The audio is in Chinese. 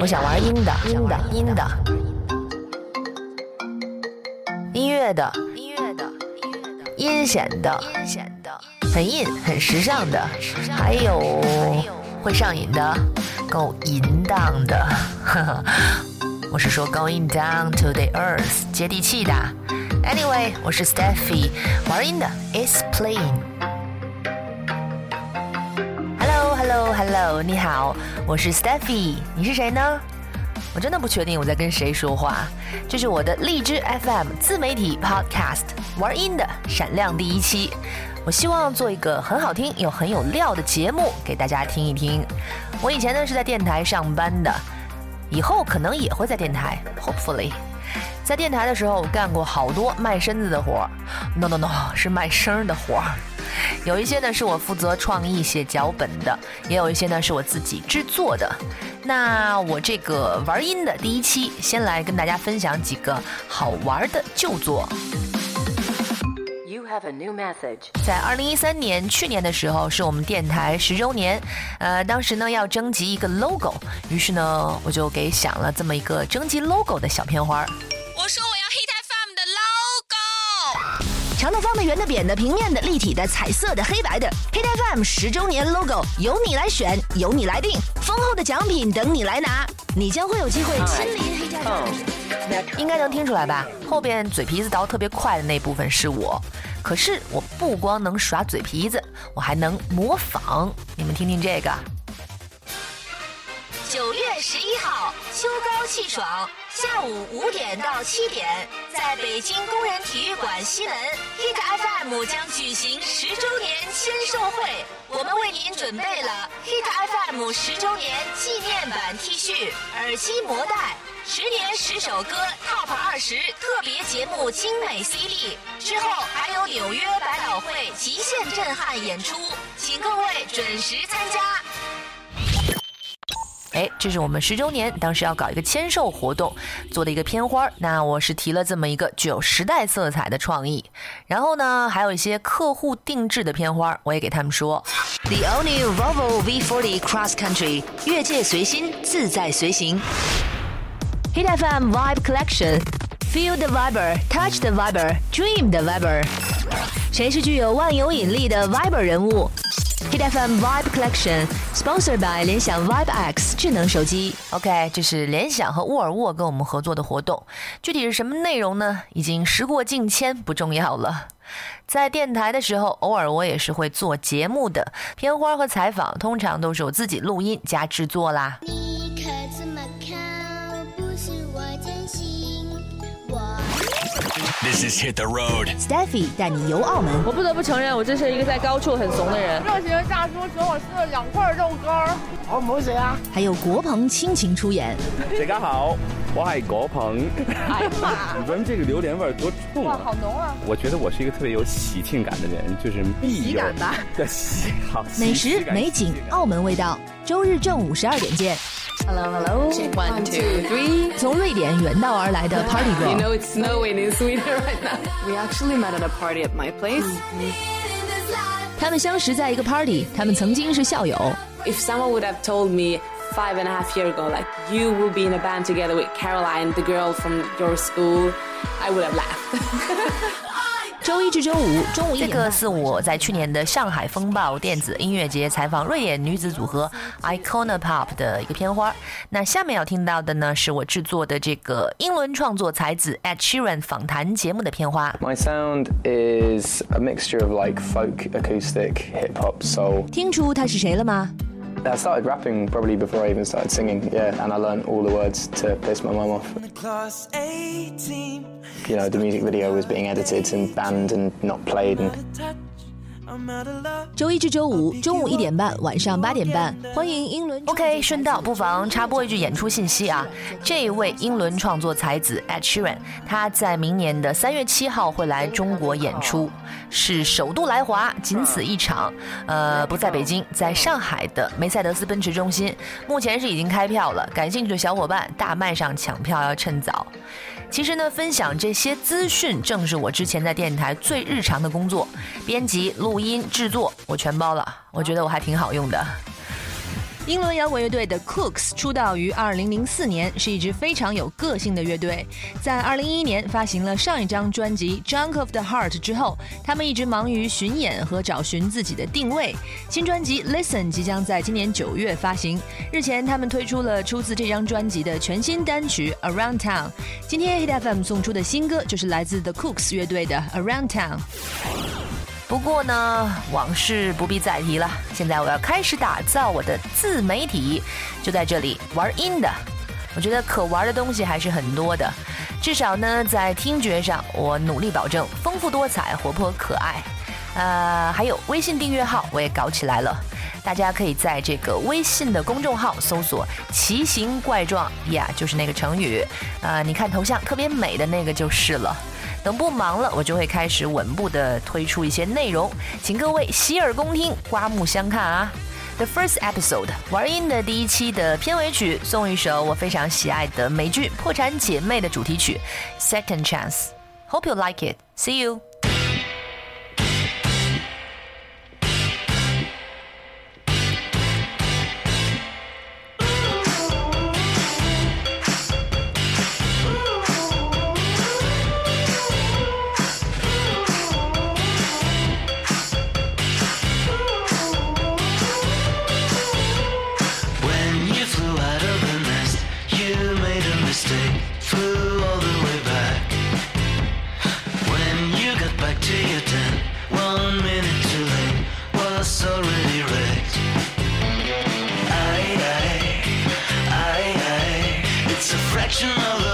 我想玩阴的，阴的，阴的，音乐的，音乐的，阴险的，阴险的，很硬，很时尚的，还有会上瘾的，够淫荡的。我是说 going down to the earth，接地气的。Anyway，我是 Steffi，玩阴的 is playing。Hello, hello，你好，我是 Steffi，你是谁呢？我真的不确定我在跟谁说话。这是我的荔枝 FM 自媒体 Podcast 玩音的闪亮第一期。我希望做一个很好听又很有料的节目给大家听一听。我以前呢是在电台上班的，以后可能也会在电台，Hopefully。在电台的时候我干过好多卖身子的活儿，no no no，是卖声的活儿。有一些呢是我负责创意写脚本的，也有一些呢是我自己制作的。那我这个玩音的第一期，先来跟大家分享几个好玩的旧作。在二零一三年，去年的时候是我们电台十周年，呃，当时呢要征集一个 logo，于是呢我就给想了这么一个征集 logo 的小片花。我说我要 Hit FM 的 logo，长的、方的、圆的、扁的、平面的、立体的、彩色的、黑白的，Hit FM 十周年 logo 由你来选，由你来定，丰厚的奖品等你来拿，你将会有机会亲临 Hit FM。应该能听出来吧？后边嘴皮子倒特别快的那部分是我，可是我不光能耍嘴皮子，我还能模仿。你们听听这个。九月十一号，秋高气爽。下午五点到七点，在北京工人体育馆西门，Hit FM 将举行十周年签售会。我们为您准备了 Hit FM 十周年纪念版 T 恤、耳机膜带、十年十首歌 Top 二十特别节目精美 CD。之后还有纽约百老汇极限震撼演出，请各位准时参加。哎，这是我们十周年，当时要搞一个签售活动，做的一个片花。那我是提了这么一个具有时代色彩的创意，然后呢，还有一些客户定制的片花，我也给他们说。The all new Volvo V40 Cross Country，越界随心，自在随行。Hit FM Vibe Collection，Feel the Viber，Touch the Viber，Dream the Viber。谁是具有万有引力的 Viber 人物？Hit FM Vibe Collection sponsored by 联想 Vibe X 智能手机。OK，这是联想和沃尔沃跟我们合作的活动，具体是什么内容呢？已经时过境迁，不重要了。在电台的时候，偶尔我也是会做节目的，片花和采访通常都是我自己录音加制作啦。This is hit the road. Steffi 带你游澳门。我不得不承认，我真是一个在高处很怂的人。热情的大叔请我吃了两块肉干儿。好，唔好食啊。还有国鹏亲情出演。大家好，我系国鹏。哎呀妈！你闻这个榴莲味儿多重啊！哇，好浓啊！我觉得我是一个特别有喜庆感的人，就是喜感吧。的喜好。美食美景，澳门味道。周日正午十二点见。Hello, hello. One, two, three. 从瑞典远道而来的 Party Girl. You know it's snowing in Sweden right now. We actually met at a party at my place. 他们相识在一个 party，他们曾经是校友。If someone would have told me five and a half years ago, like you will be in a band together with Caroline, the girl from your school, I would have laughed. 周一至周五中午这个是我在去年的上海风暴电子音乐节采访瑞典女子组合 Icona Pop 的一个片花。那下面要听到的呢，是我制作的这个英伦创作才子 Ed Sheeran 访谈节目的片花。My sound is a mixture of like folk, acoustic, hip hop, soul。听出他是谁了吗？I started rapping probably before I even started singing, yeah, and I learned all the words to piss my mum off. You know, the music video was being edited and banned and not played and 周一至周五中午一点半，晚上八点半，欢迎英伦。OK，顺道不妨插播一句演出信息啊，这一位英伦创作才子 Ed Sheeran，他在明年的三月七号会来中国演出，是首度来华，仅此一场。呃，不在北京，在上海的梅赛德斯奔驰中心，目前是已经开票了，感兴趣的小伙伴大麦上抢票要趁早。其实呢，分享这些资讯正是我之前在电台最日常的工作，编辑、录音、制作我全包了，我觉得我还挺好用的。英伦摇滚乐队的 Cooks 出道于2004年，是一支非常有个性的乐队。在2011年发行了上一张专辑《Junk of the Heart》之后，他们一直忙于巡演和找寻自己的定位。新专辑《Listen》即将在今年九月发行。日前，他们推出了出自这张专辑的全新单曲《Around Town》。今天 Hit FM 送出的新歌就是来自 The Cooks 乐队的《Around Town》。不过呢，往事不必再提了。现在我要开始打造我的自媒体，就在这里玩音的。我觉得可玩的东西还是很多的，至少呢，在听觉上，我努力保证丰富多彩、活泼可爱。呃，还有微信订阅号我也搞起来了，大家可以在这个微信的公众号搜索“奇形怪状”呀，就是那个成语。呃，你看头像特别美的那个就是了。等不忙了，我就会开始稳步的推出一些内容，请各位洗耳恭听，刮目相看啊！The first episode 玩音的第一期的片尾曲，送一首我非常喜爱的美剧《破产姐妹》的主题曲《Second Chance》，Hope you like it. See you. reflection of